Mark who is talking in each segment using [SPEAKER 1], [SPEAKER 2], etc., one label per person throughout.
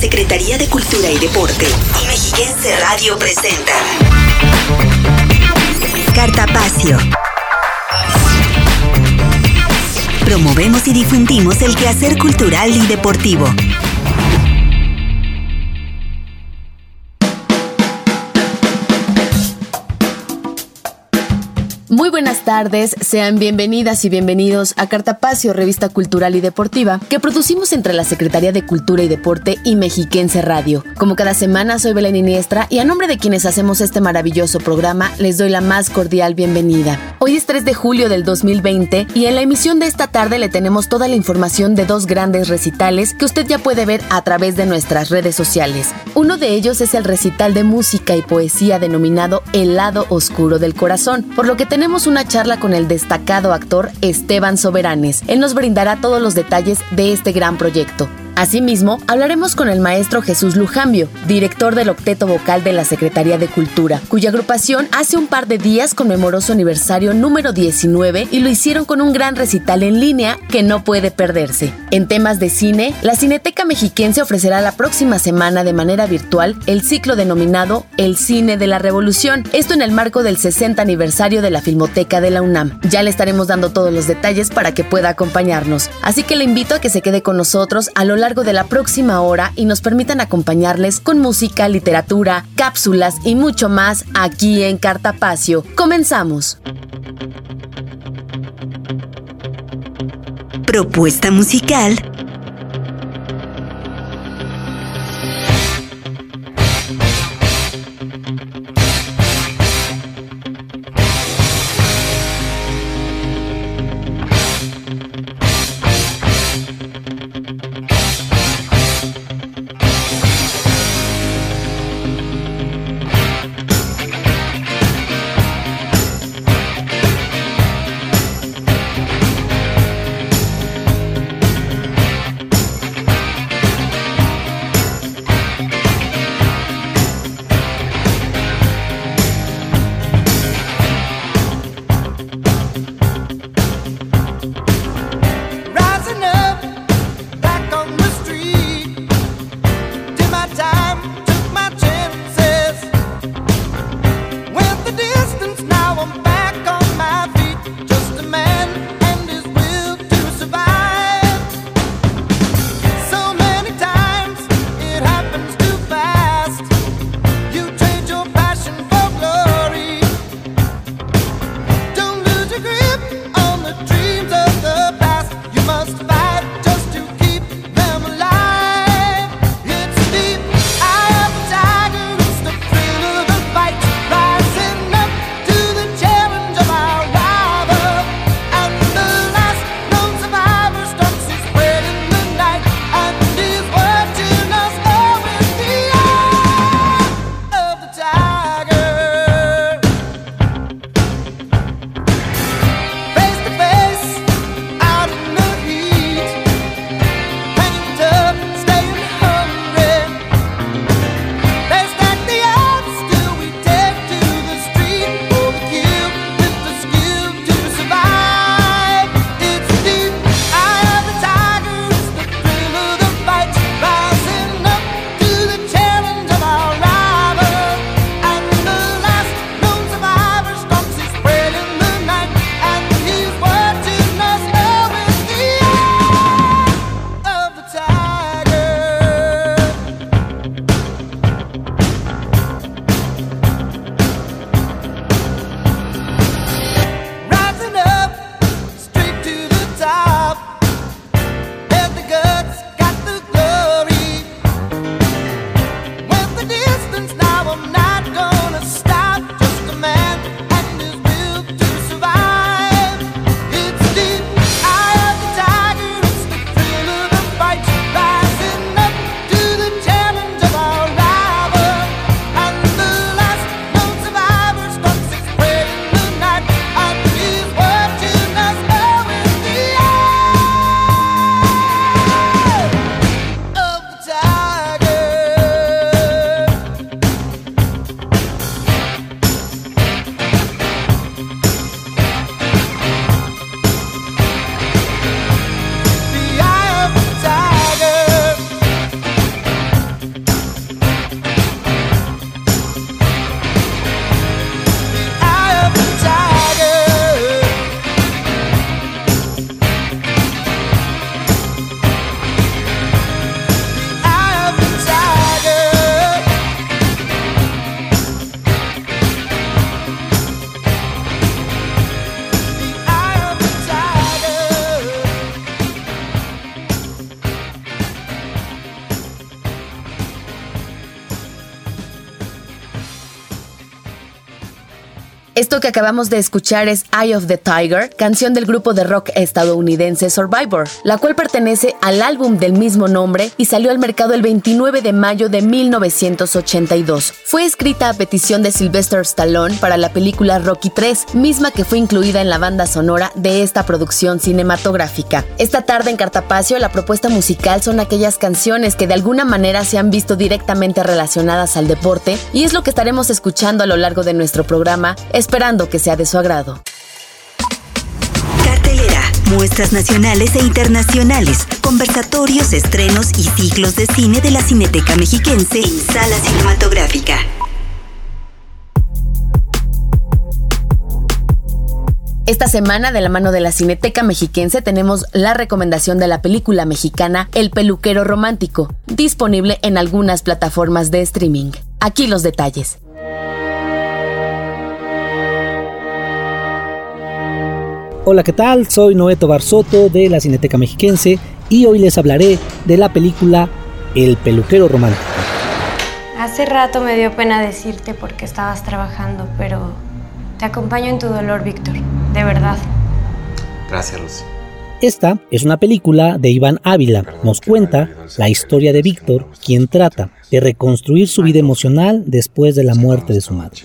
[SPEAKER 1] Secretaría de Cultura y Deporte y Mexiquense Radio presenta Cartapacio. Promovemos y difundimos el quehacer cultural y deportivo.
[SPEAKER 2] Muy buenas tardes, sean bienvenidas y bienvenidos a Cartapacio, revista cultural y deportiva, que producimos entre la Secretaría de Cultura y Deporte y Mexiquense Radio. Como cada semana, soy Belén Iniestra y a nombre de quienes hacemos este maravilloso programa, les doy la más cordial bienvenida. Hoy es 3 de julio del 2020 y en la emisión de esta tarde le tenemos toda la información de dos grandes recitales que usted ya puede ver a través de nuestras redes sociales. Uno de ellos es el recital de música y poesía denominado El lado oscuro del corazón, por lo que tenemos una charla con el destacado actor Esteban Soberanes. Él nos brindará todos los detalles de este gran proyecto. Asimismo, hablaremos con el maestro Jesús Lujambio, director del octeto vocal de la Secretaría de Cultura, cuya agrupación hace un par de días conmemoró su aniversario número 19 y lo hicieron con un gran recital en línea que no puede perderse. En temas de cine, la Cineteca Mexiquense ofrecerá la próxima semana de manera virtual el ciclo denominado El Cine de la Revolución, esto en el marco del 60 aniversario de la Filmoteca de la UNAM. Ya le estaremos dando todos los detalles para que pueda acompañarnos, así que le invito a que se quede con nosotros a lo largo de la próxima hora y nos permitan acompañarles con música, literatura, cápsulas y mucho más aquí en Cartapacio. Comenzamos.
[SPEAKER 1] Propuesta musical
[SPEAKER 2] Esto que acabamos de escuchar es Eye of the Tiger, canción del grupo de rock estadounidense Survivor, la cual pertenece al álbum del mismo nombre y salió al mercado el 29 de mayo de 1982. Fue escrita a petición de Sylvester Stallone para la película Rocky 3, misma que fue incluida en la banda sonora de esta producción cinematográfica. Esta tarde en Cartapacio la propuesta musical son aquellas canciones que de alguna manera se han visto directamente relacionadas al deporte y es lo que estaremos escuchando a lo largo de nuestro programa esperando que sea de su agrado.
[SPEAKER 1] Cartelera, muestras nacionales e internacionales, conversatorios, estrenos y ciclos de cine de la Cineteca Mexiquense en Sala Cinematográfica.
[SPEAKER 2] Esta semana, de la mano de la Cineteca Mexiquense, tenemos la recomendación de la película mexicana El Peluquero Romántico, disponible en algunas plataformas de streaming. Aquí los detalles.
[SPEAKER 3] Hola, ¿qué tal? Soy Noeto Barsoto de la Cineteca Mexiquense y hoy les hablaré de la película El peluquero romántico.
[SPEAKER 4] Hace rato me dio pena decirte porque estabas trabajando, pero te acompaño en tu dolor, Víctor, de verdad.
[SPEAKER 5] Gracias, Lucy.
[SPEAKER 3] Esta es una película de Iván Ávila. Nos cuenta la historia de Víctor, quien trata de reconstruir su vida emocional después de la muerte de su madre.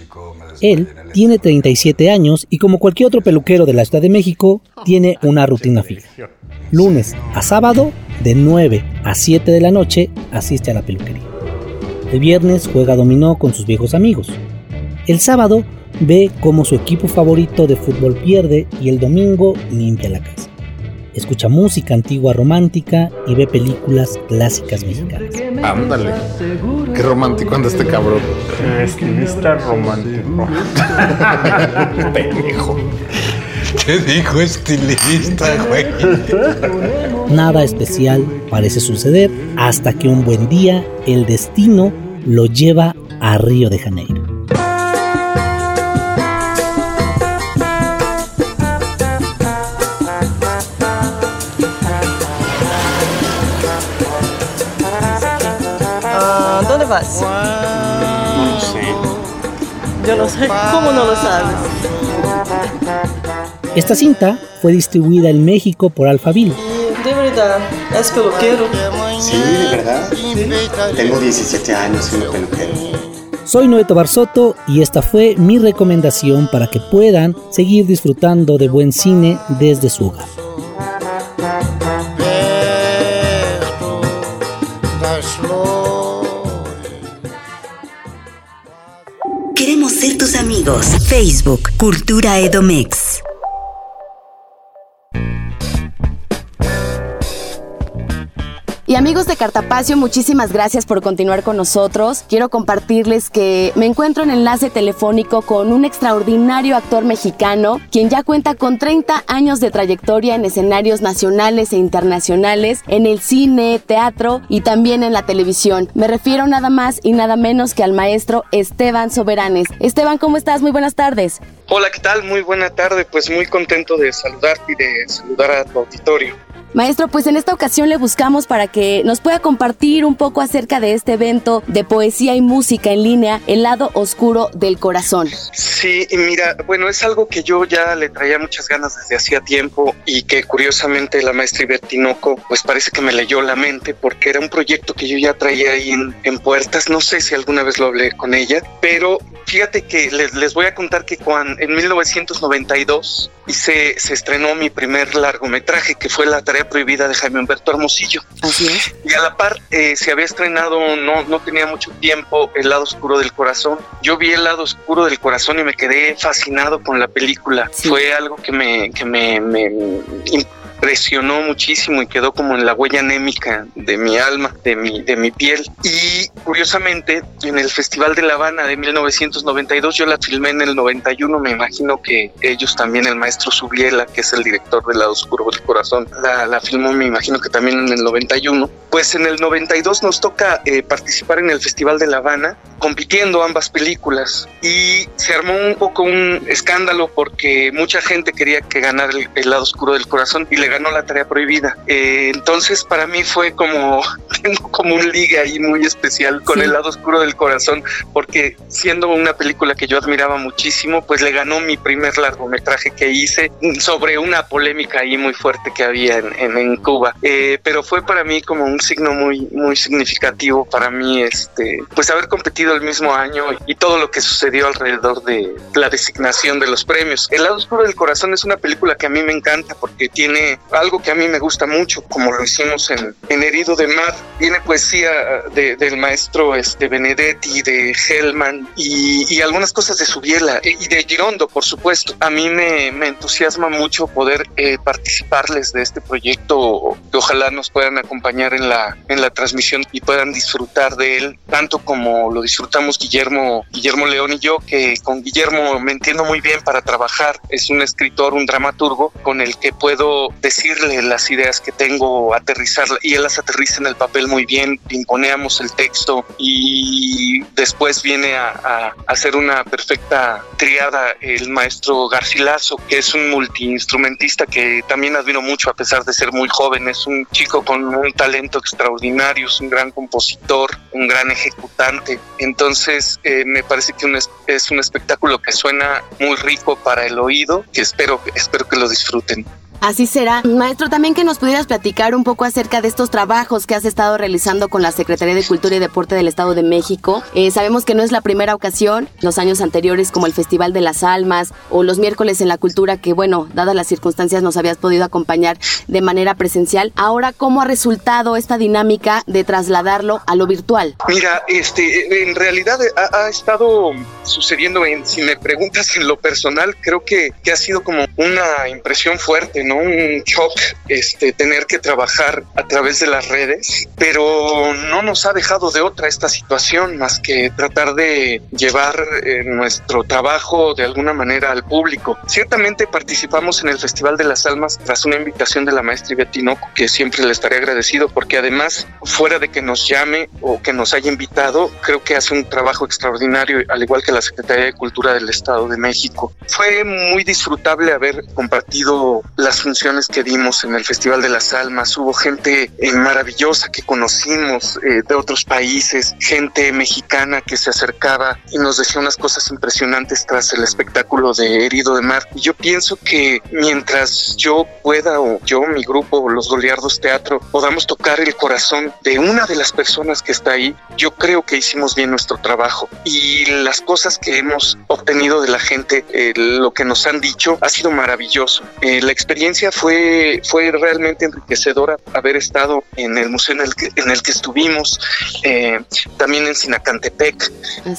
[SPEAKER 3] Él tiene 37 años y como cualquier otro peluquero de la Ciudad de México, tiene una rutina fija. Lunes a sábado, de 9 a 7 de la noche, asiste a la peluquería. El viernes juega dominó con sus viejos amigos. El sábado ve cómo su equipo favorito de fútbol pierde y el domingo limpia la casa. Escucha música antigua romántica y ve películas clásicas mexicanas.
[SPEAKER 5] Ándale. Qué romántico anda este cabrón.
[SPEAKER 6] Estilista romántico.
[SPEAKER 5] Pendejo. ¿Qué dijo estilista, güey?
[SPEAKER 3] Nada especial parece suceder hasta que un buen día el destino lo lleva a Río de Janeiro.
[SPEAKER 7] ¿Dónde vas?
[SPEAKER 6] No lo sé.
[SPEAKER 7] Yo no sé. ¿Cómo no lo sabes?
[SPEAKER 3] Esta cinta fue distribuida en México por Alphaville.
[SPEAKER 7] De verdad, es peluquero.
[SPEAKER 8] Sí, de verdad. Tengo 17 años siendo peluquero.
[SPEAKER 3] Soy Noeto Barsoto y esta fue mi recomendación para que puedan seguir disfrutando de buen cine desde su hogar.
[SPEAKER 1] Amigos. Facebook, Cultura Edomex.
[SPEAKER 2] Y amigos de Cartapacio, muchísimas gracias por continuar con nosotros. Quiero compartirles que me encuentro en enlace telefónico con un extraordinario actor mexicano, quien ya cuenta con 30 años de trayectoria en escenarios nacionales e internacionales, en el cine, teatro y también en la televisión. Me refiero nada más y nada menos que al maestro Esteban Soberanes. Esteban, ¿cómo estás? Muy buenas tardes.
[SPEAKER 9] Hola, ¿qué tal? Muy buena tarde. Pues muy contento de saludarte y de saludar a tu auditorio.
[SPEAKER 2] Maestro, pues en esta ocasión le buscamos para que nos pueda compartir un poco acerca de este evento de poesía y música en línea, El lado oscuro del corazón.
[SPEAKER 9] Sí, mira, bueno, es algo que yo ya le traía muchas ganas desde hacía tiempo y que curiosamente la maestra Ibertinoco pues parece que me leyó la mente porque era un proyecto que yo ya traía ahí en, en puertas, no sé si alguna vez lo hablé con ella, pero fíjate que les, les voy a contar que cuando, en 1992 hice, se estrenó mi primer largometraje que fue La tarea prohibida de Jaime Humberto Hermosillo.
[SPEAKER 2] Así es.
[SPEAKER 9] Y a la par eh, se había estrenado, no, no tenía mucho tiempo, El lado oscuro del corazón. Yo vi El lado oscuro del corazón y me quedé fascinado con la película.
[SPEAKER 2] Sí.
[SPEAKER 9] Fue algo que me, que me, me impresionó muchísimo y quedó como en la huella anémica de mi alma, de mi, de mi piel. Y curiosamente, en el Festival de La Habana de 1992, yo la filmé en el 91, me imagino que ellos también, el maestro Subiela, que es el director del lado oscuro del corazón, la, la filmó, me imagino que también en el 91. Pues en el 92 nos toca eh, participar en el Festival de La Habana, compitiendo ambas películas. Y se armó un poco un escándalo porque mucha gente quería que ganara el, el lado oscuro del corazón y le ganó la tarea prohibida. Eh, entonces para mí fue como, tengo como un ligue ahí muy especial con el lado oscuro del corazón, porque siendo una película que yo admiraba muchísimo, pues le ganó mi primer largometraje que hice sobre una polémica ahí muy fuerte que había en, en, Cuba. Eh, pero fue para mí como un signo muy, muy significativo para mí, este, pues haber competido el mismo año y todo lo que sucedió alrededor de la designación de los premios. El lado oscuro del corazón es una película que a mí me encanta porque tiene algo que a mí me gusta mucho, como lo hicimos en, Herido de Mar. Tiene poesía del maestro este, Benedetti, de Hellman y, y, algunas cosas de Subiela y de Girondo, por supuesto. A mí me, me entusiasma mucho poder eh, participarles de este proyecto que ojalá nos puedan acompañar en la, en la transmisión y puedan disfrutar de él tanto como lo disfrutamos Guillermo, Guillermo León y yo, que con Guillermo me entiendo muy bien para trabajar. Es un escritor, un dramaturgo con el que puedo decirle las ideas que tengo, aterrizar y él las aterriza en el papel muy bien, imponeamos el texto y después viene a, hacer una perfecta triada el maestro Garcilaso, que es un multiinstrumentista que también admiro mucho a pesar de ser muy joven, es un chico con un talento extraordinario, es un gran compositor, un gran ejecutante. Entonces eh, me parece que es, es un espectáculo que suena muy rico para el oído, que espero, espero que lo disfruten.
[SPEAKER 2] Así será. Maestro, también que nos pudieras platicar un poco acerca de estos trabajos que has estado realizando con la Secretaría de Cultura y Deporte del Estado de México. Eh, sabemos que no es la primera ocasión, los años anteriores como el Festival de las Almas o los miércoles en la cultura que, bueno, dadas las circunstancias nos habías podido acompañar de manera presencial. Ahora, ¿cómo ha resultado esta dinámica de trasladarlo a lo virtual?
[SPEAKER 9] Mira, este, en realidad ha, ha estado sucediendo, en, si me preguntas en lo personal, creo que, que ha sido como una impresión fuerte, ¿no? Un shock este, tener que trabajar a través de las redes, pero no nos ha dejado de otra esta situación más que tratar de llevar eh, nuestro trabajo de alguna manera al público. Ciertamente participamos en el Festival de las Almas tras una invitación de la maestra Ivette Tinoco, que siempre le estaré agradecido porque además, fuera de que nos llame o que nos haya invitado, creo que hace un trabajo extraordinario, al igual que la Secretaría de Cultura del Estado de México. Fue muy disfrutable haber compartido las funciones que dimos en el Festival de las Almas. Hubo gente eh, maravillosa que conocimos eh, de otros países, gente mexicana que se acercaba y nos decía unas cosas impresionantes tras el espectáculo de Herido de Mar. Y yo pienso que mientras yo pueda o yo, mi grupo, los Goliardos Teatro, podamos tocar el corazón de una de las personas que está ahí, yo creo que hicimos bien nuestro trabajo. Y las cosas que hemos obtenido de la gente, eh, lo que nos han dicho, ha sido maravilloso. Eh, la experiencia fue, fue realmente enriquecedora haber estado en el museo en el que, en el que estuvimos, eh, también en Sinacantepec.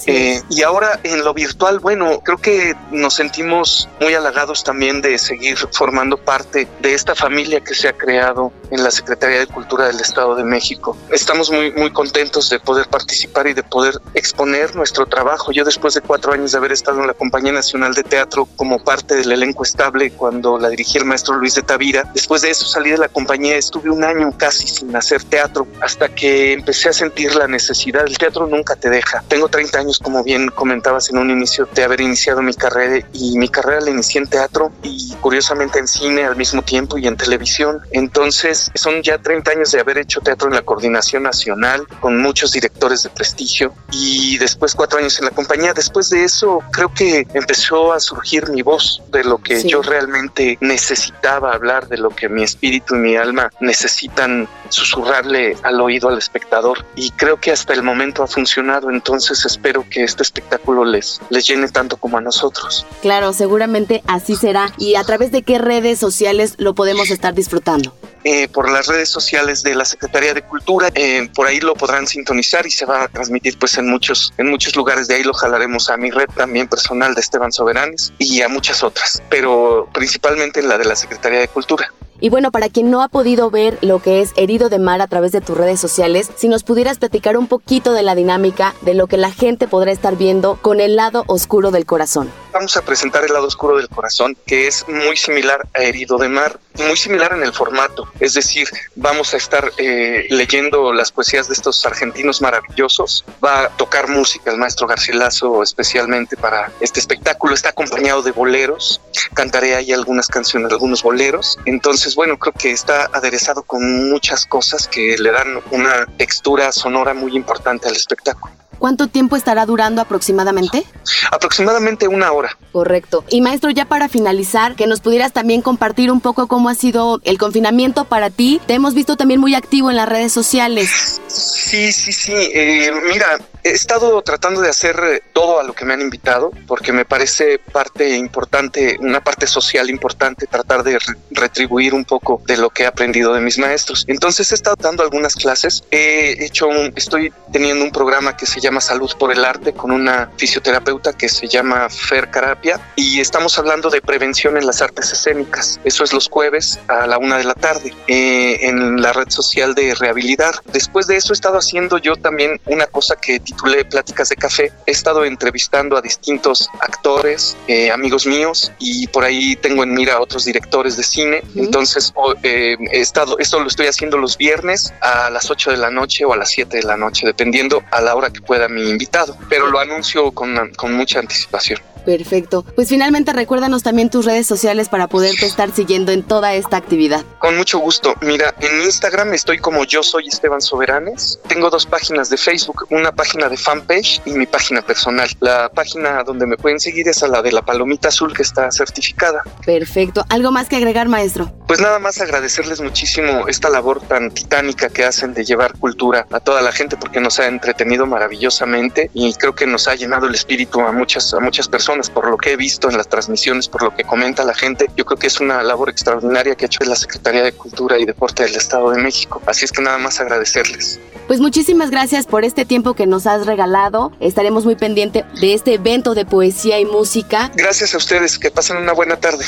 [SPEAKER 9] Eh, y ahora en lo virtual, bueno, creo que nos sentimos muy halagados también de seguir formando parte de esta familia que se ha creado en la Secretaría de Cultura del Estado de México. Estamos muy, muy contentos de poder participar y de poder exponer nuestro trabajo. Yo después de cuatro años de haber estado en la Compañía Nacional de Teatro como parte del elenco estable cuando la dirigía el maestro Luis de Tavira, después de eso salí de la compañía, estuve un año casi sin hacer teatro hasta que empecé a sentir la necesidad. El teatro nunca te deja. Tengo 30 años, como bien comentabas en un inicio, de haber iniciado mi carrera y mi carrera la inicié en teatro y curiosamente en cine al mismo tiempo y en televisión. Entonces son ya 30 años de haber hecho teatro en la coordinación nacional con muchos directores de prestigio y después cuatro años en la compañía. Después de eso creo que empezó a surgir mi voz de lo que sí. yo realmente necesitaba hablar, de lo que mi espíritu y mi alma necesitan susurrarle al oído al espectador y creo que hasta el momento ha funcionado, entonces espero que este espectáculo les, les llene tanto como a nosotros.
[SPEAKER 2] Claro, seguramente así será. ¿Y a través de qué redes sociales lo podemos estar disfrutando?
[SPEAKER 9] Eh, por las redes sociales de la Secretaría de Cultura. Eh, por ahí lo podrán sintonizar y se va a transmitir pues en muchos, en muchos lugares. De ahí lo jalaremos a mi red también personal de Esteban Soberanes y a muchas otras, pero principalmente en la de la Secretaría de Cultura.
[SPEAKER 2] Y bueno, para quien no ha podido ver lo que es Herido de Mar a través de tus redes sociales, si nos pudieras platicar un poquito de la dinámica de lo que la gente podrá estar viendo con el lado oscuro del corazón.
[SPEAKER 9] Vamos a presentar el lado oscuro del corazón, que es muy similar a Herido de Mar, muy similar en el formato. Es decir, vamos a estar eh, leyendo las poesías de estos argentinos maravillosos. Va a tocar música el maestro Garcilaso especialmente para este espectáculo. Está acompañado de boleros. Cantaré ahí algunas canciones, algunos boleros. Entonces, Entonces, bueno, creo que está aderezado con muchas cosas que le dan una textura sonora muy importante al espectáculo.
[SPEAKER 2] ¿Cuánto tiempo estará durando aproximadamente?
[SPEAKER 9] Aproximadamente una hora.
[SPEAKER 2] Correcto. Y maestro, ya para finalizar, que nos pudieras también compartir un poco cómo ha sido el confinamiento para ti. Te hemos visto también muy activo en las redes sociales.
[SPEAKER 9] Sí, sí, sí. Eh, mira, he estado tratando de hacer eh, todo a lo que me han invitado, porque me parece parte importante, una parte social importante, tratar de retribuir un poco de lo que he aprendido de mis maestros. Entonces he estado dando algunas clases. He hecho un, estoy teniendo un programa que se llama Salud por el Arte con una fisioterapeuta que se llama Fer Carapia y estamos hablando de prevención en las artes escénicas. Eso es los jueves a la una de la tarde eh, en la red social de Rehabilitar. Después de eso he estado haciendo yo también una cosa que titulé Pláticas de Café. He estado entrevistando a distintos actores, eh, amigos míos y por ahí tengo en mira a otros directores de cine. Entonces eh, he estado, esto lo estoy haciendo los viernes a las 8 de la noche o a las 7 de la noche, dependiendo a la hora que pueda mi invitado, pero lo anuncio con, con mucha anticipación.
[SPEAKER 2] Perfecto. Pues finalmente recuérdanos también tus redes sociales para poderte estar siguiendo en toda esta actividad.
[SPEAKER 9] Con mucho gusto. Mira, en Instagram estoy como yo soy Esteban Soberanes. Tengo dos páginas de Facebook, una página de fanpage y mi página personal. La página donde me pueden seguir es a la de la palomita azul que está certificada.
[SPEAKER 2] Perfecto. ¿Algo más que agregar, maestro?
[SPEAKER 9] Pues nada más agradecerles muchísimo esta labor tan titánica que hacen de llevar cultura a toda la gente porque nos ha entretenido maravillosamente y creo que nos ha llenado el espíritu a muchas, a muchas personas por lo que he visto en las transmisiones, por lo que comenta la gente. Yo creo que es una labor extraordinaria que ha hecho la Secretaría de Cultura y Deporte del Estado de México. Así es que nada más agradecerles.
[SPEAKER 2] Pues muchísimas gracias por este tiempo que nos has regalado. Estaremos muy pendientes de este evento de poesía y música.
[SPEAKER 9] Gracias a ustedes, que pasen una buena tarde.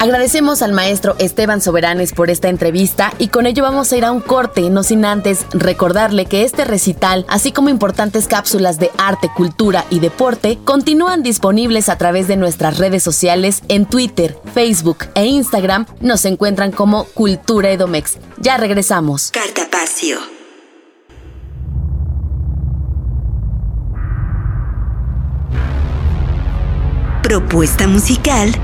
[SPEAKER 2] Agradecemos al maestro Esteban Soberanes por esta entrevista y con ello vamos a ir a un corte, no sin antes recordarle que este recital, así como importantes cápsulas de arte, cultura y deporte, continúan disponibles a través de nuestras redes sociales en Twitter, Facebook e Instagram. Nos encuentran como Cultura Edomex. Ya regresamos.
[SPEAKER 1] Cartapacio. Propuesta musical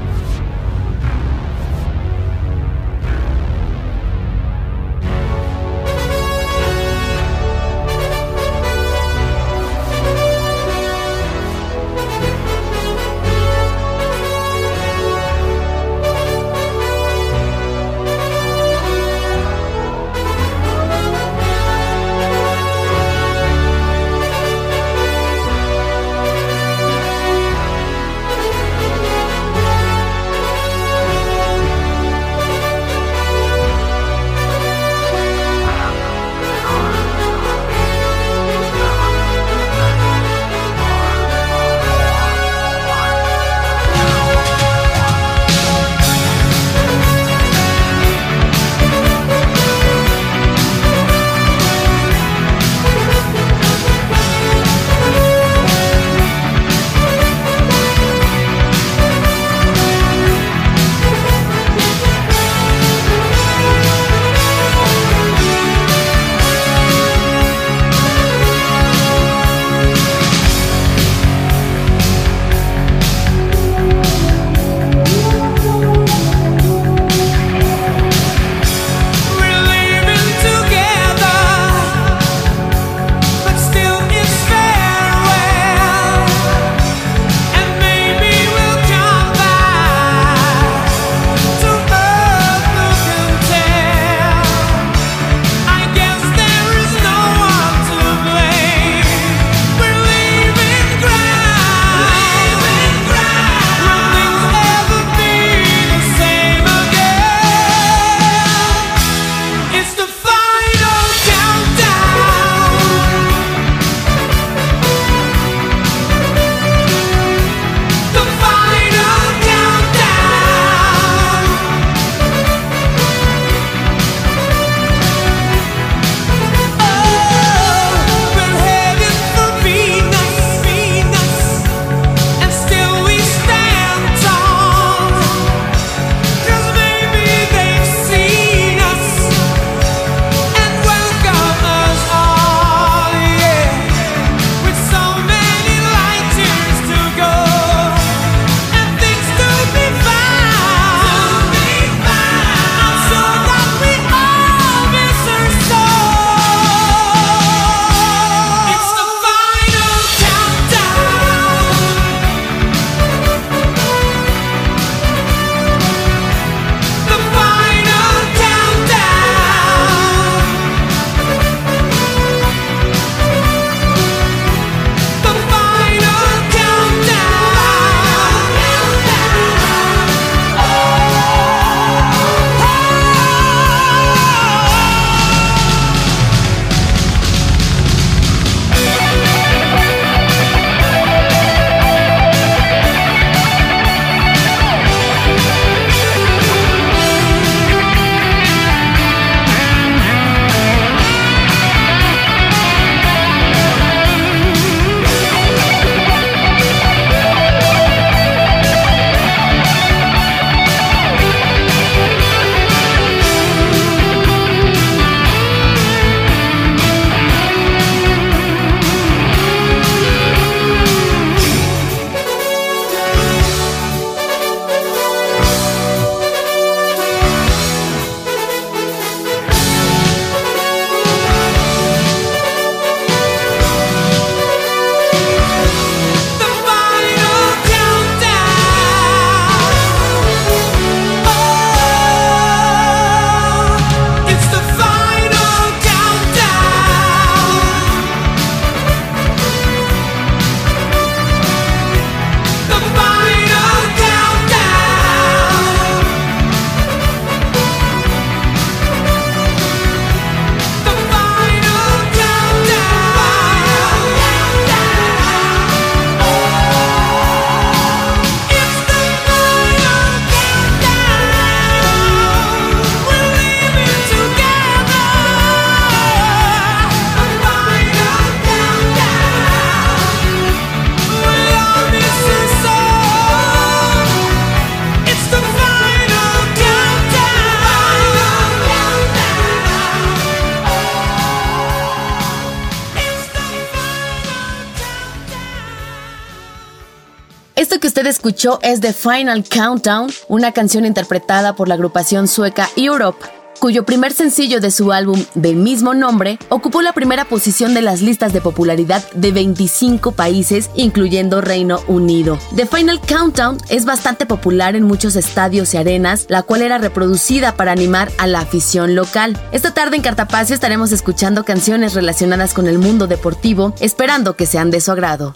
[SPEAKER 2] escuchó es The Final Countdown, una canción interpretada por la agrupación sueca Europe cuyo primer sencillo de su álbum del mismo nombre ocupó la primera posición de las listas de popularidad de 25 países, incluyendo Reino Unido. The Final Countdown es bastante popular en muchos estadios y arenas, la cual era reproducida para animar a la afición local. Esta tarde en Cartapacio estaremos escuchando canciones relacionadas con el mundo deportivo, esperando que sean de su agrado.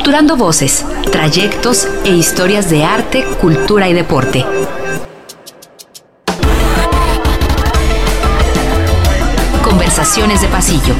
[SPEAKER 1] Capturando voces, trayectos e historias de arte, cultura y deporte. Conversaciones de pasillo.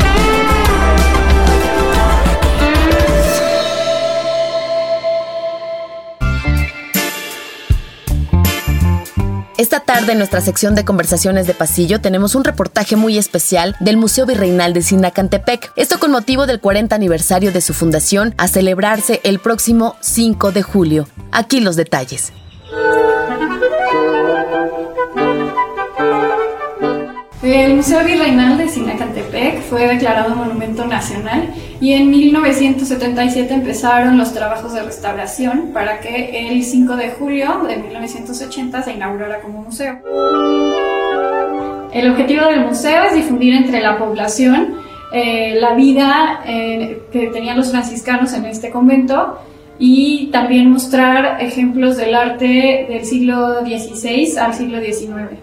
[SPEAKER 2] Esta tarde en nuestra sección de conversaciones de pasillo tenemos un reportaje muy especial del Museo Virreinal de Sinacantepec. Esto con motivo del 40 aniversario de su fundación a celebrarse el próximo 5 de julio. Aquí los detalles.
[SPEAKER 10] El Museo Virreinal de Sinacantepec fue declarado Monumento Nacional y en 1977 empezaron los trabajos de restauración para que el 5 de julio de 1980 se inaugurara como museo. El objetivo del museo es difundir entre la población eh, la vida eh, que tenían los franciscanos en este convento y también mostrar ejemplos del arte del siglo XVI al siglo XIX.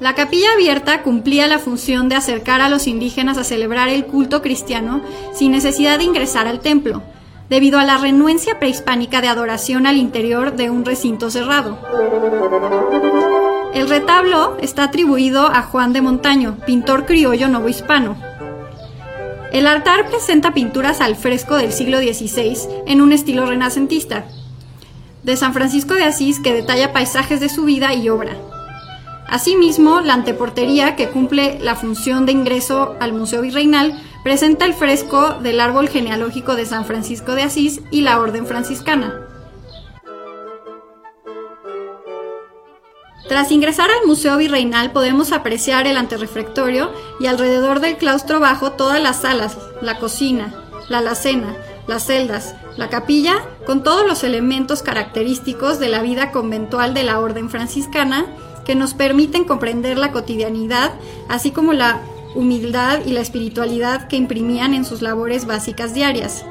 [SPEAKER 10] La capilla abierta cumplía la función de acercar a los indígenas a celebrar el culto cristiano sin necesidad de ingresar al templo, debido a la renuencia prehispánica de adoración al interior de un recinto cerrado. El retablo está atribuido a Juan de Montaño, pintor criollo novohispano. El altar presenta pinturas al fresco del siglo XVI en un estilo renacentista, de San Francisco de Asís que detalla paisajes de su vida y obra. Asimismo, la anteportería, que cumple la función de ingreso al Museo Virreinal, presenta el fresco del árbol genealógico de San Francisco de Asís y la Orden Franciscana. Tras ingresar al Museo Virreinal podemos apreciar el anterrefectorio y alrededor del claustro bajo todas las salas, la cocina, la alacena, las celdas, la capilla, con todos los elementos característicos de la vida conventual de la orden franciscana que nos permiten comprender la cotidianidad, así como la humildad y la espiritualidad que imprimían en sus labores básicas diarias.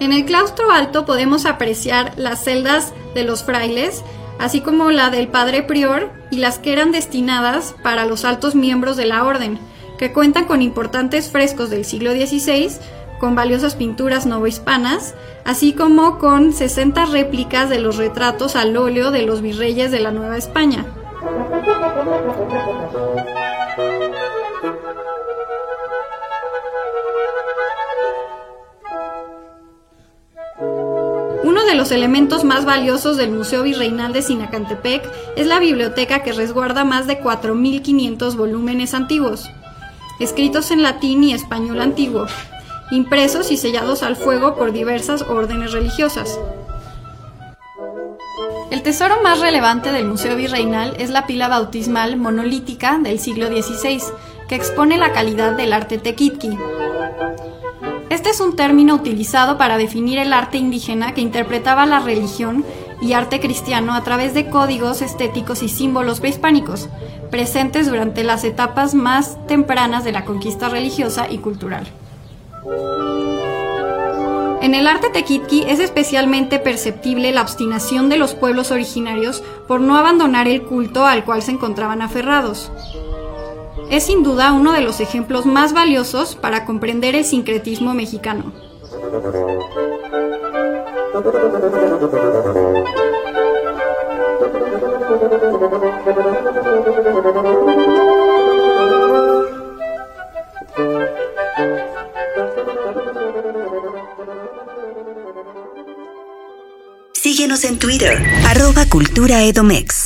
[SPEAKER 10] En el claustro alto podemos apreciar las celdas de los frailes, así como la del padre prior y las que eran destinadas para los altos miembros de la orden, que cuentan con importantes frescos del siglo XVI, con valiosas pinturas novohispanas, así como con 60 réplicas de los retratos al óleo de los virreyes de la Nueva España. Uno de los elementos más valiosos del Museo Virreinal de Sinacantepec es la biblioteca que resguarda más de 4.500 volúmenes antiguos escritos en latín y español antiguo, impresos y sellados al fuego por diversas órdenes religiosas. El tesoro más relevante del Museo Virreinal es la pila bautismal monolítica del siglo XVI, que expone la calidad del arte tequitqui. Este es un término utilizado para definir el arte indígena que interpretaba la religión y arte cristiano a través de códigos estéticos y símbolos prehispánicos, presentes durante las etapas más tempranas de la conquista religiosa y cultural. En el arte tequitqui es especialmente perceptible la obstinación de los pueblos originarios por no abandonar el culto al cual se encontraban aferrados. Es sin duda uno de los ejemplos más valiosos para comprender el sincretismo mexicano.
[SPEAKER 1] Síguenos en Twitter, arroba Cultura Edomex.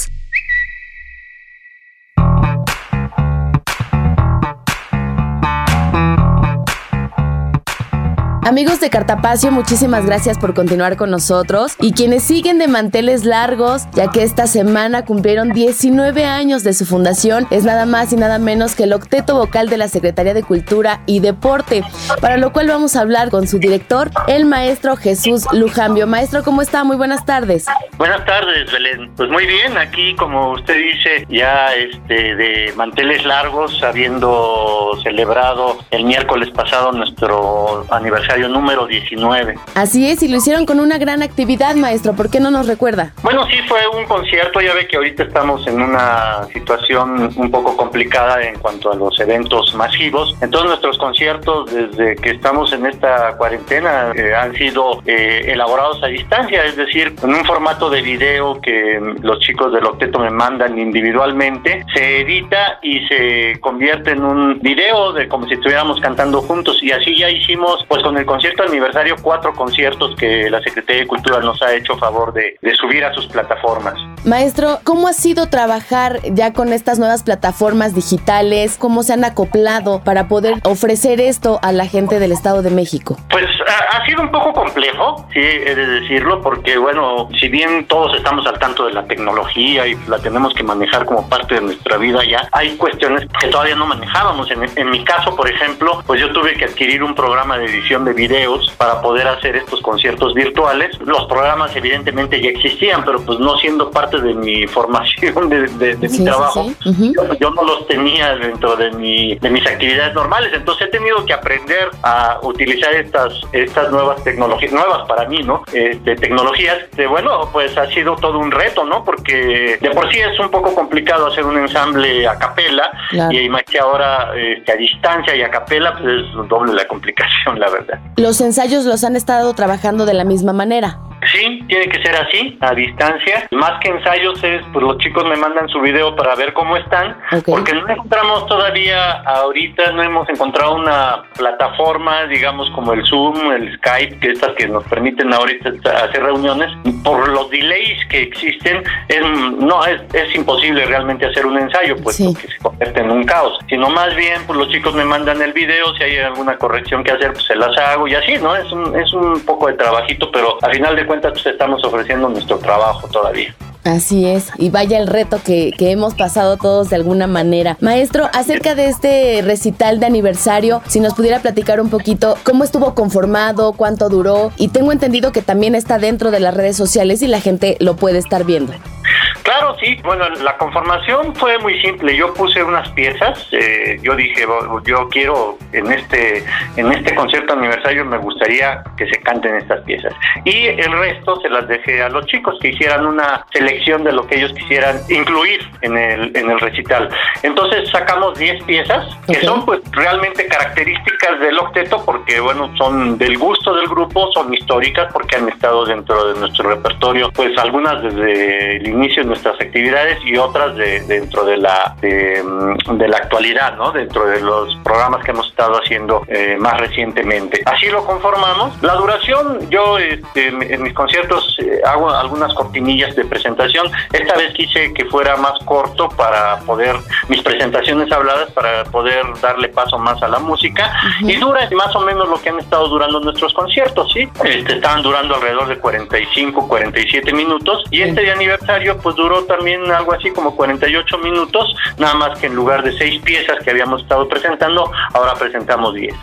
[SPEAKER 2] Amigos de Cartapacio, muchísimas gracias por continuar con nosotros y quienes siguen de manteles largos, ya que esta semana cumplieron 19 años de su fundación, es nada más y nada menos que el octeto vocal de la Secretaría de Cultura y Deporte, para lo cual vamos a hablar con su director, el maestro Jesús Lujambio. Maestro, ¿cómo está? Muy buenas tardes.
[SPEAKER 11] Buenas tardes, Belén. Pues muy bien, aquí como usted dice, ya este de manteles largos, habiendo celebrado el miércoles pasado nuestro aniversario número 19.
[SPEAKER 2] Así es, y lo hicieron con una gran actividad, maestro. ¿Por qué no nos recuerda?
[SPEAKER 11] Bueno, sí fue un concierto, ya ve que ahorita estamos en una situación un poco complicada en cuanto a los eventos masivos. Entonces nuestros conciertos desde que estamos en esta cuarentena eh, han sido eh, elaborados a distancia, es decir, en un formato de video que los chicos del octeto me mandan individualmente, se edita y se convierte en un video de como si estuviéramos cantando juntos y así ya hicimos pues con el concierto aniversario cuatro conciertos que la Secretaría de Cultura nos ha hecho favor de, de subir a sus plataformas.
[SPEAKER 2] Maestro, ¿cómo ha sido trabajar ya con estas nuevas plataformas digitales? ¿Cómo se han acoplado para poder ofrecer esto a la gente del Estado de México?
[SPEAKER 11] Pues ha, sido un poco complejo, sí, he de decirlo, porque bueno, si bien todos estamos al tanto de la tecnología y la tenemos que manejar como parte de nuestra vida ya, hay cuestiones que todavía no manejábamos. En, en mi caso, por ejemplo, pues yo tuve que adquirir un programa de edición de videos para poder hacer estos conciertos virtuales. Los programas evidentemente ya existían, pero pues no siendo parte de mi formación, de, de, de
[SPEAKER 2] Sí,
[SPEAKER 11] mi
[SPEAKER 2] sí,
[SPEAKER 11] trabajo,
[SPEAKER 2] sí. Ujú.
[SPEAKER 11] yo, yo no los tenía dentro de, mi, de mis actividades normales. Entonces he tenido que aprender a utilizar estas, estas nuevas tecnologías, nuevas para mí, ¿no? Este, tecnologías, de, bueno, pues ha sido todo un reto, ¿no? Porque de por sí es un poco complicado hacer un ensamble a capela
[SPEAKER 2] Claro.
[SPEAKER 11] y más que ahora este, a distancia y a capela, pues es doble la complicación, la verdad.
[SPEAKER 2] Los ensayos los han estado trabajando de la misma manera.
[SPEAKER 11] Sí, tiene que ser así, a distancia. Más que ensayos es, pues los chicos me mandan su video para ver cómo están, porque no encontramos todavía, ahorita no hemos encontrado una plataforma, digamos como el Zoom, el Skype, que estas que nos permiten ahorita hacer reuniones. Por los delays que existen, es, no es, es imposible realmente hacer un ensayo, pues
[SPEAKER 2] Sí.
[SPEAKER 11] porque se convierte en un caos. Sino más bien, pues los chicos me mandan el video, si hay alguna corrección que hacer, pues se las hago y así, ¿no? Es un, es un poco de trabajito, pero a final de cuentas pues estamos ofreciendo nuestro trabajo todavía.
[SPEAKER 2] Así es, y vaya el reto que, que hemos pasado todos de alguna manera. Maestro, acerca de este recital de aniversario, si nos pudiera platicar un poquito cómo estuvo conformado, cuánto duró, y tengo entendido que también está dentro de las redes sociales y la gente lo puede estar viendo.
[SPEAKER 11] Claro, sí. Bueno, la conformación fue muy simple. Yo puse unas piezas. eh, yo dije, "Bo- yo quiero en este en este concierto aniversario me gustaría que se canten estas piezas. Y el resto se las dejé a los chicos que hicieran una selección de lo que ellos quisieran incluir en el en el recital. Entonces sacamos 10 piezas que son pues realmente características del octeto porque bueno son del gusto del grupo, son históricas porque han estado dentro de nuestro repertorio, pues algunas desde el inicio de nuestras actividades y otras de, dentro de la de, mm, de la actualidad, ¿no? Dentro de los programas que hemos estado haciendo eh, más recientemente. Así lo conformamos. La duración, yo este, en mis conciertos eh, hago algunas cortinillas de presentación. Esta vez quise que fuera más corto para poder mis presentaciones habladas para poder darle paso más a la música y dura más o menos lo que han estado durando nuestros conciertos, ¿sí? Este, estaban durando alrededor de 45, 47 minutos y este de aniversario pues duró también algo así como 48 minutos, nada más que en lugar de seis piezas que habíamos estado presentando, ahora presentamos 10.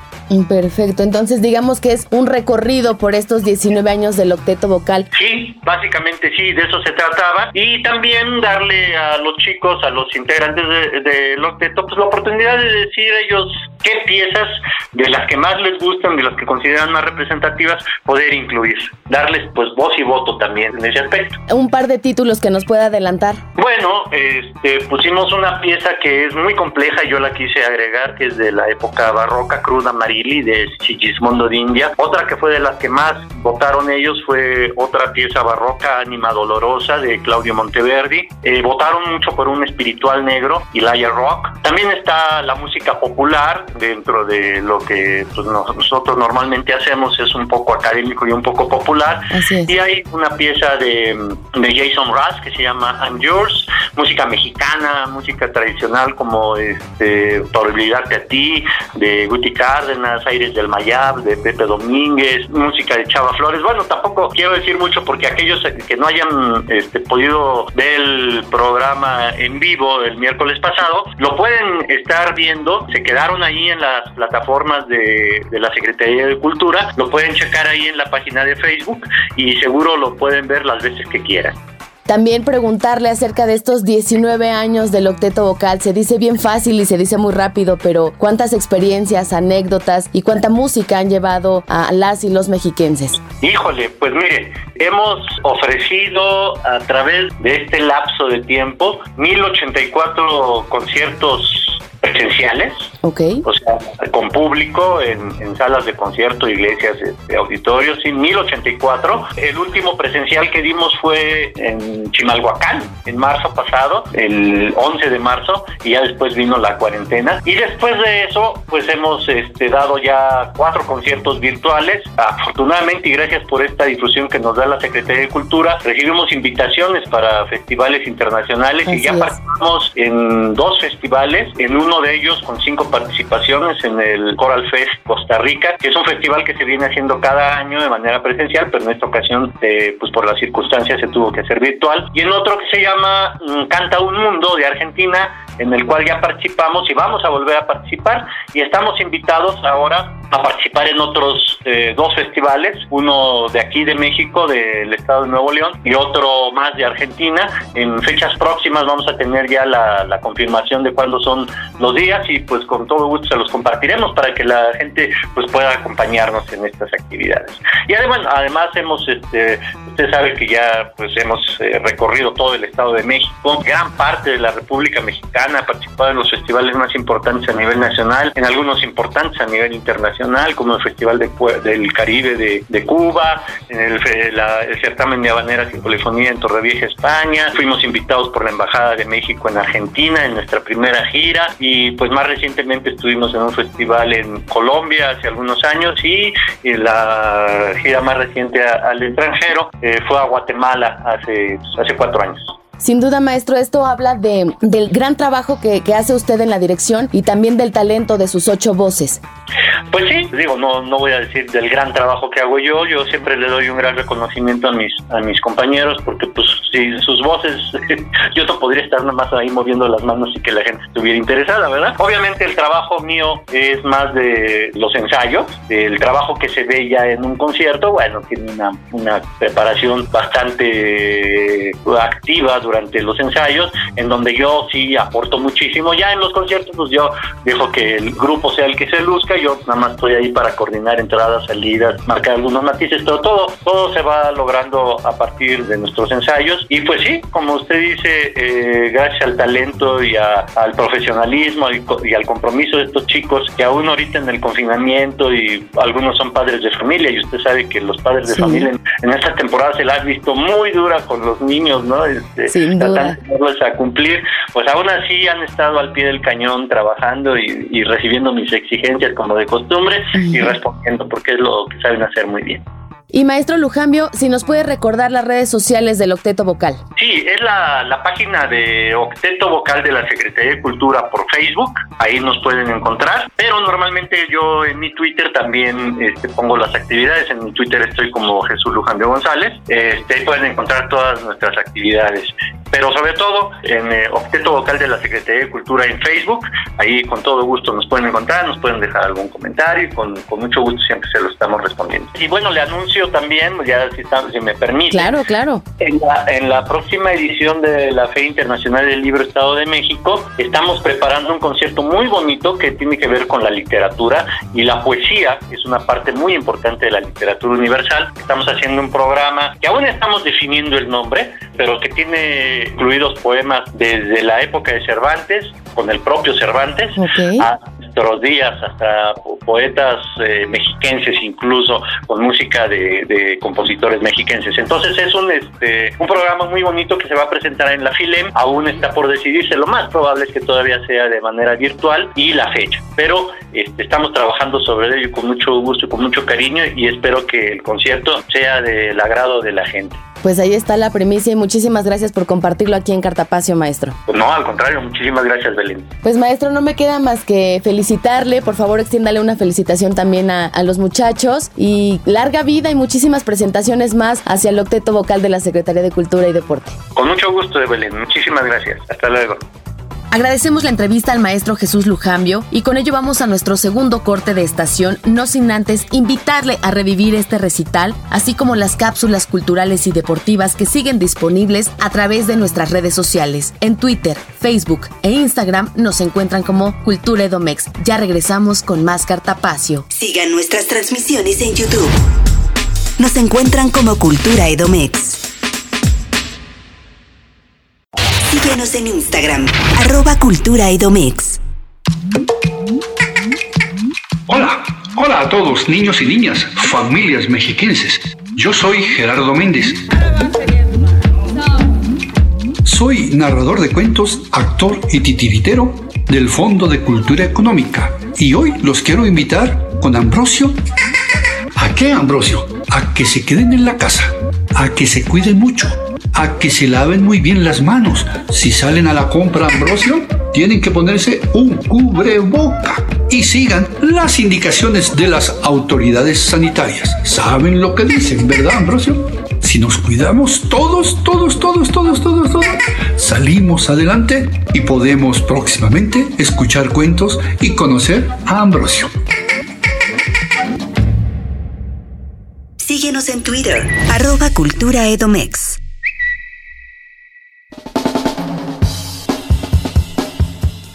[SPEAKER 2] Perfecto, entonces digamos que es un recorrido por estos 19 años del octeto vocal.
[SPEAKER 11] Sí, básicamente sí, de eso se trataba. Y también darle a los chicos, a los integrantes del de, octeto, pues la oportunidad de decir ellos qué piezas de las que más les gustan, de las que consideran más representativas, poder incluir. Darles pues voz y voto también en ese aspecto.
[SPEAKER 2] Un par de títulos que nos pueda adelantar.
[SPEAKER 11] Bueno, este, pusimos una pieza que es muy compleja, yo la quise agregar, que es de la época barroca, cruda Marili, de Sigismondo de India. Otra que fue de las que más votaron ellos fue otra pieza barroca, Anima Dolorosa, de Claudio Monteverdi. Eh, votaron mucho por un espiritual negro, Ilaya Rock. También está la música popular, dentro de lo que pues, nosotros normalmente hacemos, es un poco académico y un poco popular. Y hay una pieza de, de Jason Russ que se llama I'm Yours, música mexicana, música tradicional como este, Por olvidarte a ti, de Guti Cárdenas, Aires del Mayab, de Pepe Domínguez, música de Chava Flores. Bueno, tampoco quiero decir mucho porque aquellos que no hayan este, podido ver el programa en vivo el miércoles pasado, lo pueden estar viendo, se quedaron ahí en las plataformas de, de la Secretaría de Cultura, lo pueden checar ahí en la página de Facebook y seguro lo pueden ver las veces que quieran.
[SPEAKER 2] También preguntarle acerca de estos 19 años del octeto vocal. Se dice bien fácil y se dice muy rápido, pero ¿cuántas experiencias, anécdotas y cuánta música han llevado a las y los mexiquenses?
[SPEAKER 11] Híjole, pues mire, hemos ofrecido a través de este lapso de tiempo 1084 conciertos presenciales,
[SPEAKER 2] okay.
[SPEAKER 11] o sea, con público en, salas de concierto, iglesias, este, auditorios, sí, 1084. El último presencial que dimos fue en Chimalhuacán, en marzo pasado, el 11 de marzo, y ya después vino la cuarentena. Y después de eso, pues hemos este, dado ya cuatro conciertos virtuales. Afortunadamente, y gracias por esta difusión que nos da la Secretaría de Cultura, recibimos invitaciones para festivales internacionales y ya participamos en dos festivales, en uno de ellos con cinco participaciones en el Coral Fest Costa Rica, que es un festival que se viene haciendo cada año de manera presencial, pero en esta ocasión, eh, pues por las circunstancias se tuvo que hacer virtual. Y en otro que se llama mm, Canta un Mundo de Argentina, en el cual ya participamos y vamos a volver a participar y estamos invitados ahora a participar en otros eh, dos festivales, uno de aquí de México, del estado de Nuevo León, y otro más de Argentina. En fechas próximas vamos a tener ya la, confirmación de cuándo son los días y pues con todo gusto se los compartiremos para que la gente pues pueda acompañarnos en estas actividades. Y además, además hemos, este, usted sabe que ya pues hemos eh, recorrido todo el Estado de México, gran parte de la República Mexicana, ha participado en los festivales más importantes a nivel nacional, en algunos importantes a nivel internacional, como el Festival de, del Caribe de, de Cuba, en el, el, certamen de habaneras y polifonía en Torrevieja, España, fuimos invitados por la Embajada de México en Argentina en nuestra primera gira y pues más recientemente estuvimos en un festival en Colombia hace algunos años y, la gira más reciente al extranjero eh, fue a Guatemala hace, hace cuatro años.
[SPEAKER 2] Sin duda, maestro, esto habla de, del gran trabajo que, que, hace usted en la dirección y también del talento de sus ocho voces.
[SPEAKER 11] Pues sí, digo, no, no voy a decir del gran trabajo que hago yo, yo siempre le doy un gran reconocimiento a mis, a mis compañeros, porque pues si sus voces, yo no podría estar nada más ahí moviendo las manos y que la gente estuviera interesada, ¿verdad? Obviamente el trabajo mío es más de los ensayos, el trabajo que se ve ya en un concierto, bueno, tiene una, una preparación bastante activa durante los ensayos, en donde yo sí aporto muchísimo. Ya en los conciertos, pues yo dejo que el grupo sea el que se luzca, yo nada más estoy ahí para coordinar entradas, salidas, marcar algunos matices, pero todo, todo se va logrando a partir de nuestros ensayos. Y pues sí, como usted dice, eh, gracias al talento y al profesionalismo y, al compromiso de estos chicos, que aún ahorita en el confinamiento y algunos son padres de familia, y usted sabe que los padres de familia en, esta temporada se la han visto muy dura con los niños, ¿no? Este,
[SPEAKER 2] sin duda.
[SPEAKER 11] a cumplir, pues aún así han estado al pie del cañón trabajando y, recibiendo mis exigencias como de costumbre y respondiendo porque es lo que saben hacer muy bien.
[SPEAKER 2] Y maestro Lujambio, si nos puede recordar las redes sociales del Octeto Vocal.
[SPEAKER 11] Sí, es la, página de Octeto Vocal de la Secretaría de Cultura por Facebook, ahí nos pueden encontrar, pero normalmente yo en mi Twitter también este, pongo las actividades, en mi Twitter estoy como Jesús Lujambio González, este, ahí pueden encontrar todas nuestras actividades pero sobre todo en eh, Octeto Vocal de la Secretaría de Cultura en Facebook. Ahí con todo gusto nos pueden encontrar, nos pueden dejar algún comentario con mucho gusto siempre se lo estamos respondiendo. Y bueno, le anuncio también, ya si, si me permite.
[SPEAKER 2] Claro, claro.
[SPEAKER 11] En la, en la próxima edición de la Fe Internacional del Libro Estado de México, estamos preparando un concierto muy bonito que tiene que ver con la literatura y la poesía, que es una parte muy importante de la literatura universal. Estamos haciendo un programa que aún estamos definiendo el nombre, pero que tiene incluidos poemas desde la época de Cervantes, con el propio Cervantes,
[SPEAKER 12] nuestros días, hasta poetas eh, mexiquenses incluso, con música de, de, compositores mexiquenses. Entonces es un, este, un programa muy bonito que se va a presentar en la FILEM, aún está por decidirse, lo más probable es que todavía sea de manera virtual y la fecha, pero este, estamos trabajando sobre ello con mucho gusto y con mucho cariño y espero que el concierto sea del agrado de la gente.
[SPEAKER 2] Pues ahí está la premisa y muchísimas gracias por compartirlo aquí en Cartapacio, maestro.
[SPEAKER 12] Pues no, al contrario, muchísimas gracias, Belén.
[SPEAKER 2] Pues maestro, no me queda más que felicitarle, por favor extiéndale una felicitación también a, a los muchachos y larga vida y muchísimas presentaciones más hacia el octeto vocal de la Secretaría de Cultura y Deporte.
[SPEAKER 12] Con mucho gusto, Belén, muchísimas gracias. Hasta luego.
[SPEAKER 2] Agradecemos la entrevista al maestro Jesús Lujambio y con ello vamos a nuestro segundo corte de estación, no sin antes invitarle a revivir este recital, así como las cápsulas culturales y deportivas que siguen disponibles a través de nuestras redes sociales. En Twitter, Facebook e Instagram nos encuentran como Cultura Edomex. Ya regresamos con más Cartapacio.
[SPEAKER 1] Sigan nuestras transmisiones en YouTube. Nos encuentran como Cultura Edomex. Síguenos en Instagram, arroba Cultura Edomex.
[SPEAKER 13] Hola, hola a todos, niños y niñas, familias mexiquenses. Yo soy Gerardo Méndez. Soy narrador de cuentos, actor y titiritero del Fondo de Cultura Económica. Y hoy los quiero invitar con Ambrosio. ¿A qué, Ambrosio? A que se queden en la casa, a que se cuiden mucho a que se laven muy bien las manos. Si salen a la compra, Ambrosio, tienen que ponerse un cubreboca y sigan las indicaciones de las autoridades sanitarias. ¿Saben lo que dicen, verdad, Ambrosio? Si nos cuidamos todos, todos, todos, todos, todos, todos, salimos adelante y podemos próximamente escuchar cuentos y conocer a Ambrosio.
[SPEAKER 1] Síguenos en Twitter, arroba Cultura Edomex.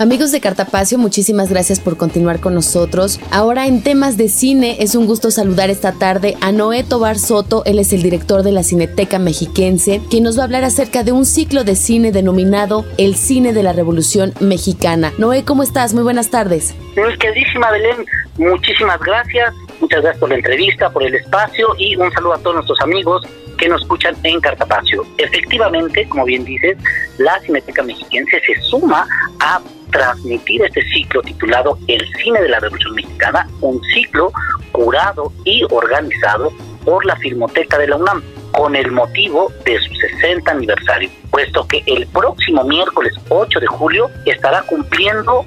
[SPEAKER 2] Amigos de Cartapacio, muchísimas gracias por continuar con nosotros. Ahora en temas de cine, es un gusto saludar esta tarde a Noé Tobar Soto, él es el director de la Cineteca Mexiquense, quien nos va a hablar acerca de un ciclo de cine denominado El Cine de la Revolución Mexicana. Noé, ¿cómo estás? Muy buenas tardes.
[SPEAKER 12] Pues queridísima Belén, muchísimas gracias. Muchas gracias por la entrevista, por el espacio y un saludo a todos nuestros amigos que nos escuchan en Cartapacio. Efectivamente, como bien dices, la Cineteca Mexiquense se suma a transmitir este ciclo titulado El cine de la Revolución Mexicana, un ciclo curado y organizado por la Filmoteca de la UNAM con el motivo de su 60 aniversario, puesto que el próximo miércoles 8 de julio estará cumpliendo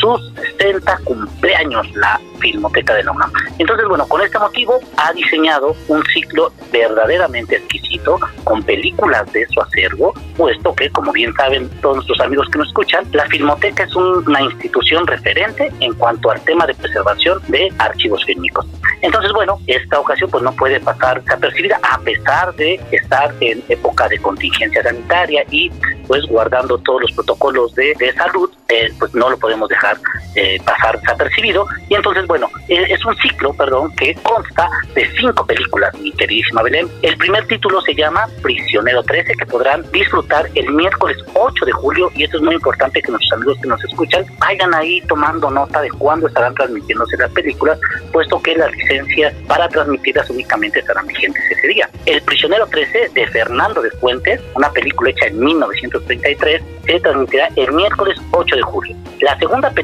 [SPEAKER 12] sus 60 cumpleaños la Filmoteca de la UNAM. Entonces, bueno, con este motivo ha diseñado un ciclo verdaderamente exquisito con películas de su acervo, puesto que, como bien saben todos nuestros amigos que nos escuchan, la Filmoteca es una institución referente en cuanto al tema de preservación de archivos fílmicos. Entonces, bueno, esta ocasión pues no puede pasar desapercibida a pesar de estar en época de contingencia sanitaria y pues guardando todos los protocolos de, de salud, eh, pues no lo podemos dejar eh, pasar desapercibido. Y entonces, bueno, eh, es un ciclo, perdón, que consta de cinco películas, mi queridísima Belén. El primer título se llama Prisionero 13, que podrán disfrutar el miércoles 8 de julio. Y esto es muy importante que nuestros amigos que nos escuchan vayan ahí tomando nota de cuándo estarán transmitiéndose las películas, puesto que las licencias para transmitirlas únicamente estarán vigentes ese día. El Prisionero 13 de Fernando de Fuentes, una película hecha en 1933, se transmitirá el miércoles 8 de julio. La segunda película,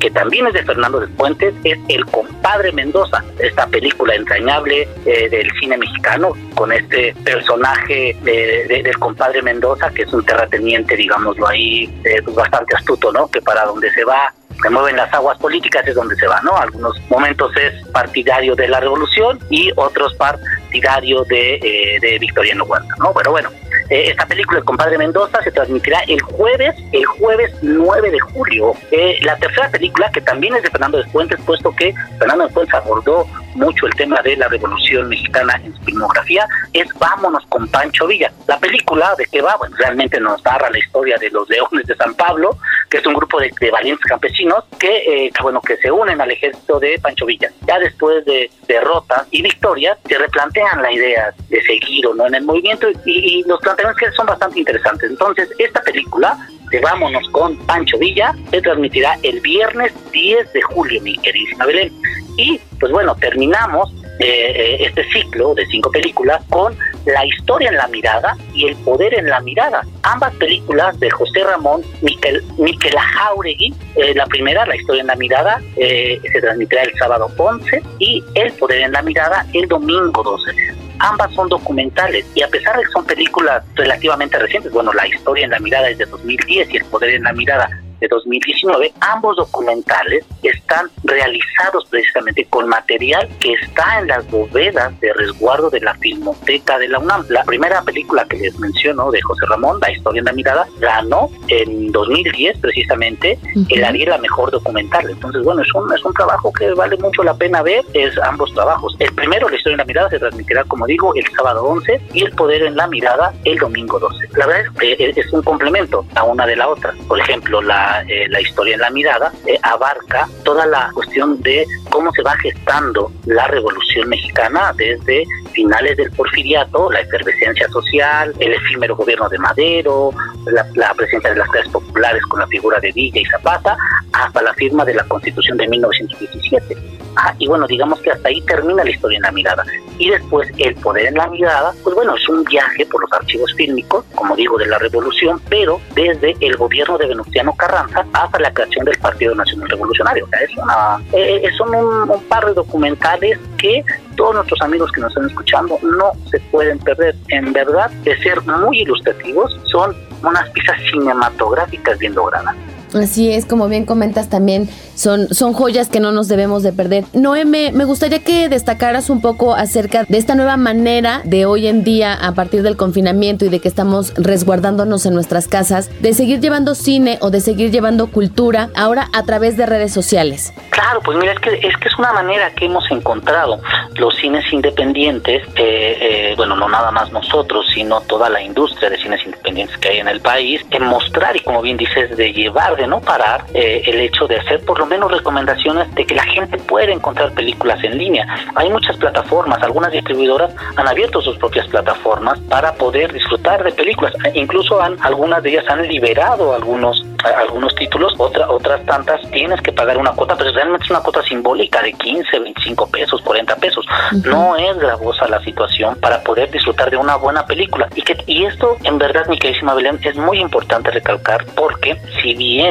[SPEAKER 12] que también es de Fernando de Fuentes, es El compadre Mendoza, esta película entrañable eh, del cine mexicano, con este personaje del compadre Mendoza, que es un terrateniente, digámoslo ahí, eh, pues bastante astuto, ¿no? Que para donde se va se mueven las aguas políticas es donde se va, ¿no? Algunos momentos es partidario de la revolución y otros partidario de, eh, de Victoriano Huerta, ¿no? Bueno, bueno, eh, esta película, El compadre Mendoza, se transmitirá el jueves, el jueves 9 de julio. Eh, la tercera película, que también es de Fernando de Fuentes, puesto que Fernando de Fuentes abordó mucho el tema de la revolución mexicana en su filmografía, es Vámonos con Pancho Villa. La película de qué va, bueno, realmente nos narra la historia de los leones de San Pablo, que es un grupo de, valientes campesinos que, eh, bueno, que se unen al ejército de Pancho Villa. Ya después de derrotas y victorias, se replantean la idea de seguir o no en el movimiento y, y los planteamientos que son bastante interesantes. Entonces, esta película de Vámonos con Pancho Villa se transmitirá el viernes 10 de julio, mi queridísima Belén. Y pues bueno, terminamos eh, este ciclo de cinco películas con La historia en la mirada y El poder en la mirada. Ambas películas de José Ramón Miquel, Miquel Jauregui. Eh, la primera, La historia en la mirada, eh, se transmitirá el sábado 11 y El poder en la mirada el domingo 12. Ambas son documentales y a pesar de que son películas relativamente recientes, bueno, La historia en la mirada es de 2010 y El poder en la mirada de 2019, ambos documentales están realizados precisamente con material que está en las bóvedas de resguardo de la Filmoteca de la UNAM. La primera película que les menciono de José Ramón, La historia en la mirada, ganó en 2010 precisamente el Ariel la mejor documental. Entonces, bueno, es un, es un trabajo que vale mucho la pena ver, es ambos trabajos. El primero, La historia en la mirada, se transmitirá, como digo, el sábado 11 y El poder en la mirada el domingo 12. La verdad es que es un complemento a una de la otra. Por ejemplo, la eh, la, historia en la mirada, eh, abarca toda la cuestión de cómo se va gestando la revolución mexicana desde finales del porfiriato, la efervescencia social, el efímero gobierno de Madero, la, la, presencia de las clases populares con la figura de Villa y Zapata, hasta la firma de la Constitución de 1917. Ah, y bueno, digamos que hasta ahí termina la historia en la mirada. Y después el poder en la mirada, pues bueno, es un viaje por los archivos fílmicos, como digo, de la revolución, pero desde el gobierno de Venustiano Carranza hasta la creación del Partido Nacional Revolucionario. O sea, es una, eh, eh, son un, un par de documentales que todos nuestros amigos que nos están escuchando no se pueden perder. En verdad, de ser muy ilustrativos, son unas piezas cinematográficas bien logradas.
[SPEAKER 2] Así es, como bien comentas también, son, son joyas que no nos debemos de perder. Noé, me, gustaría que destacaras un poco acerca de esta nueva manera de hoy en día, a partir del confinamiento y de que estamos resguardándonos en nuestras casas, de seguir llevando cine o de seguir llevando cultura ahora a través de redes sociales.
[SPEAKER 12] Claro, pues mira, es que es, que es una manera que hemos encontrado los cines independientes, eh, eh, bueno, no nada más nosotros, sino toda la industria de cines independientes que hay en el país, en mostrar y como bien dices, de llevar, de no parar eh, el hecho de hacer por lo menos recomendaciones de que la gente puede encontrar películas en línea. Hay muchas plataformas, algunas distribuidoras han abierto sus propias plataformas para poder disfrutar de películas. Incluso han, algunas de ellas han liberado algunos algunos títulos, otra, otras tantas tienes que pagar una cuota, pero realmente es una cuota simbólica de 15, 25 pesos, 40 pesos. No es gravosa la situación para poder disfrutar de una buena película. Y, que, y esto, en verdad, mi queridísima Belén, es muy importante recalcar porque si bien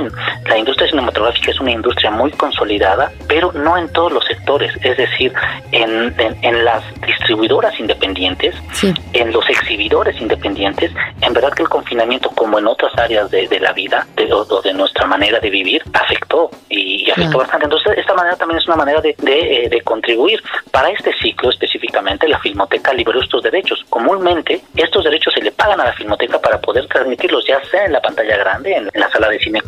[SPEAKER 12] la industria cinematográfica es una industria muy consolidada, pero no en todos los sectores, es decir, en, en, las distribuidoras independientes, en los exhibidores independientes, en verdad que el confinamiento, como en otras áreas de, de la vida de, o, de nuestra manera de vivir, afectó y, afectó bastante. Entonces, esta manera también es una manera de, de, eh, de, contribuir. Para este ciclo específicamente, la Filmoteca liberó estos derechos. Comúnmente, estos derechos se le pagan a la Filmoteca para poder transmitirlos, ya sea en la pantalla grande, en, la sala de cine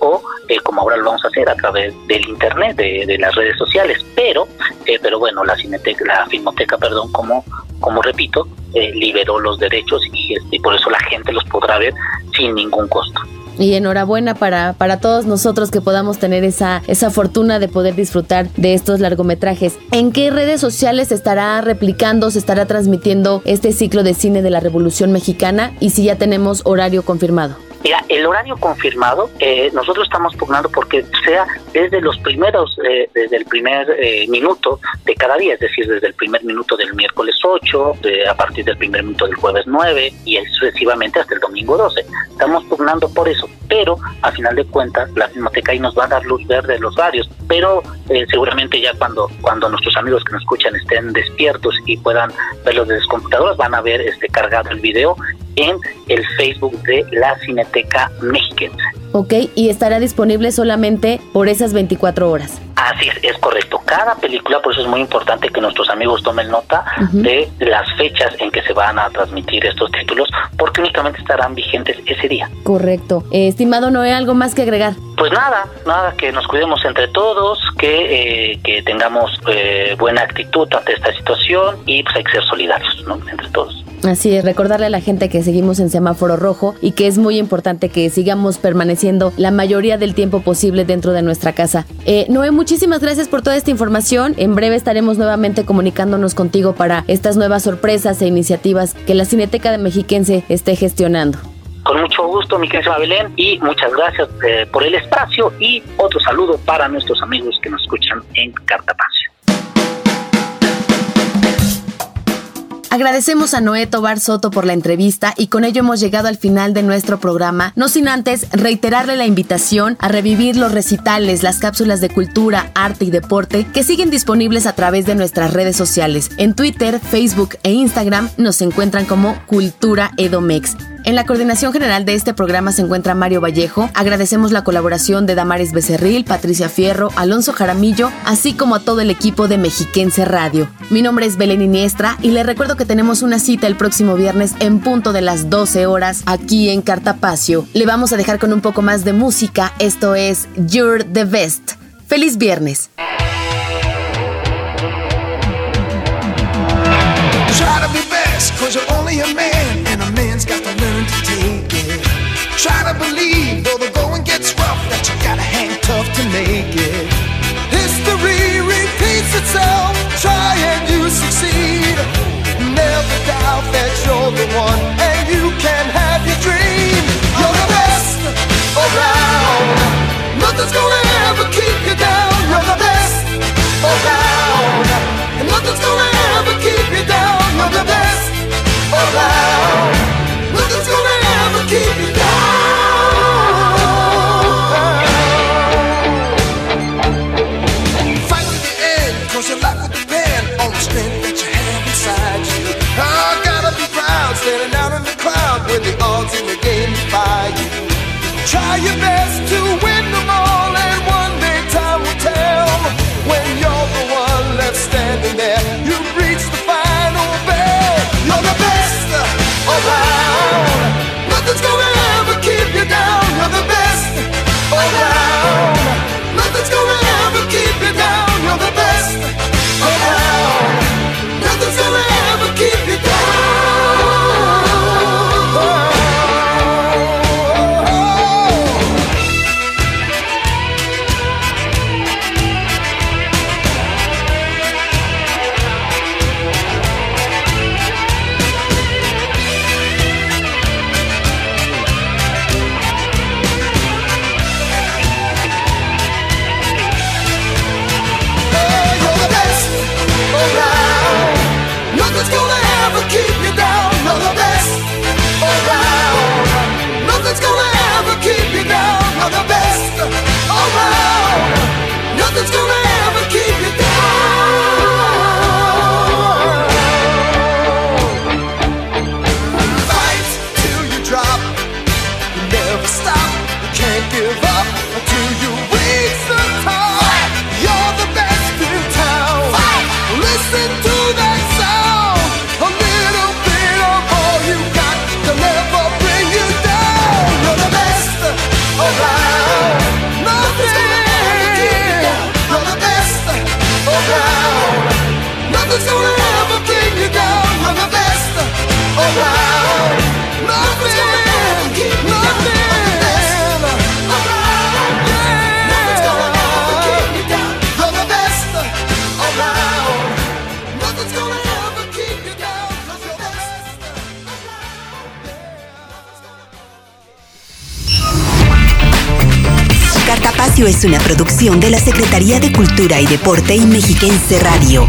[SPEAKER 12] o eh, como ahora lo vamos a hacer a través del Internet, de, las redes sociales. Pero, eh, pero bueno, la Cineteca, la Filmoteca, perdón, como, como repito, eh, liberó los derechos y, y por eso la gente los podrá ver sin ningún costo.
[SPEAKER 2] Y enhorabuena para, para todos nosotros que podamos tener esa, esa fortuna de poder disfrutar de estos largometrajes. ¿En qué redes sociales se estará replicando, se estará transmitiendo este ciclo de cine de la Revolución Mexicana y si ya tenemos horario confirmado?
[SPEAKER 12] Mira, el horario confirmado, eh, nosotros estamos pugnando porque sea desde los primeros, eh, desde el primer eh, minuto de cada día, es decir, desde el primer minuto del miércoles 8, de, a partir del primer minuto del jueves 9 y sucesivamente hasta el domingo 12. Estamos pugnando por eso, pero a final de cuentas la Filmoteca ahí nos va a dar luz verde los horarios, pero seguramente ya cuando, cuando nuestros amigos que nos escuchan estén despiertos y puedan verlos desde sus computadoras, van a ver este cargado el video en el Facebook de la Cineteca Mexicana.
[SPEAKER 2] Ok, y estará disponible solamente por esas 24 horas.
[SPEAKER 12] Así es, es correcto. Cada película, por eso es muy importante que nuestros amigos tomen nota de las fechas en que se van a transmitir estos títulos, porque únicamente estarán vigentes ese día.
[SPEAKER 2] Correcto. Eh, estimado Noé, ¿algo más que agregar?
[SPEAKER 12] Pues nada, nada, que nos cuidemos entre todos, que, eh, que tengamos eh, buena actitud ante esta situación y pues hay que ser solidarios, ¿no? Entre todos.
[SPEAKER 2] Así es, recordarle a la gente que seguimos en semáforo rojo y que es muy importante que sigamos permaneciendo la mayoría del tiempo posible dentro de nuestra casa. Eh, Noé, muchísimas gracias por toda esta información. En breve estaremos nuevamente comunicándonos contigo para estas nuevas sorpresas e iniciativas que la Cineteca de Mexiquense esté gestionando.
[SPEAKER 12] Con mucho gusto, mi querida Belén, y muchas gracias eh, por el espacio y otro saludo para nuestros amigos que nos escuchan en Cartapacio.
[SPEAKER 2] Agradecemos a Noé Tobar Soto por la entrevista y con ello hemos llegado al final de nuestro programa, no sin antes reiterarle la invitación a revivir los recitales, las cápsulas de cultura, arte y deporte que siguen disponibles a través de nuestras redes sociales. En Twitter, Facebook e Instagram nos encuentran como Cultura Edomex. En la coordinación general de este programa se encuentra Mario Vallejo. Agradecemos la colaboración de Damaris Becerril, Patricia Fierro, Alonso Jaramillo, así como a todo el equipo de Mexiquense Radio. Mi nombre es Belén Iniestra y le recuerdo que tenemos una cita el próximo viernes en punto de las 12 horas aquí en Cartapacio. Le vamos a dejar con un poco más de música. Esto es You're the Best. ¡Feliz viernes!
[SPEAKER 14] To believe, though the going gets rough, that you gotta hang Try your best to
[SPEAKER 1] De Cultura y Deporte y Mexiquense Radio.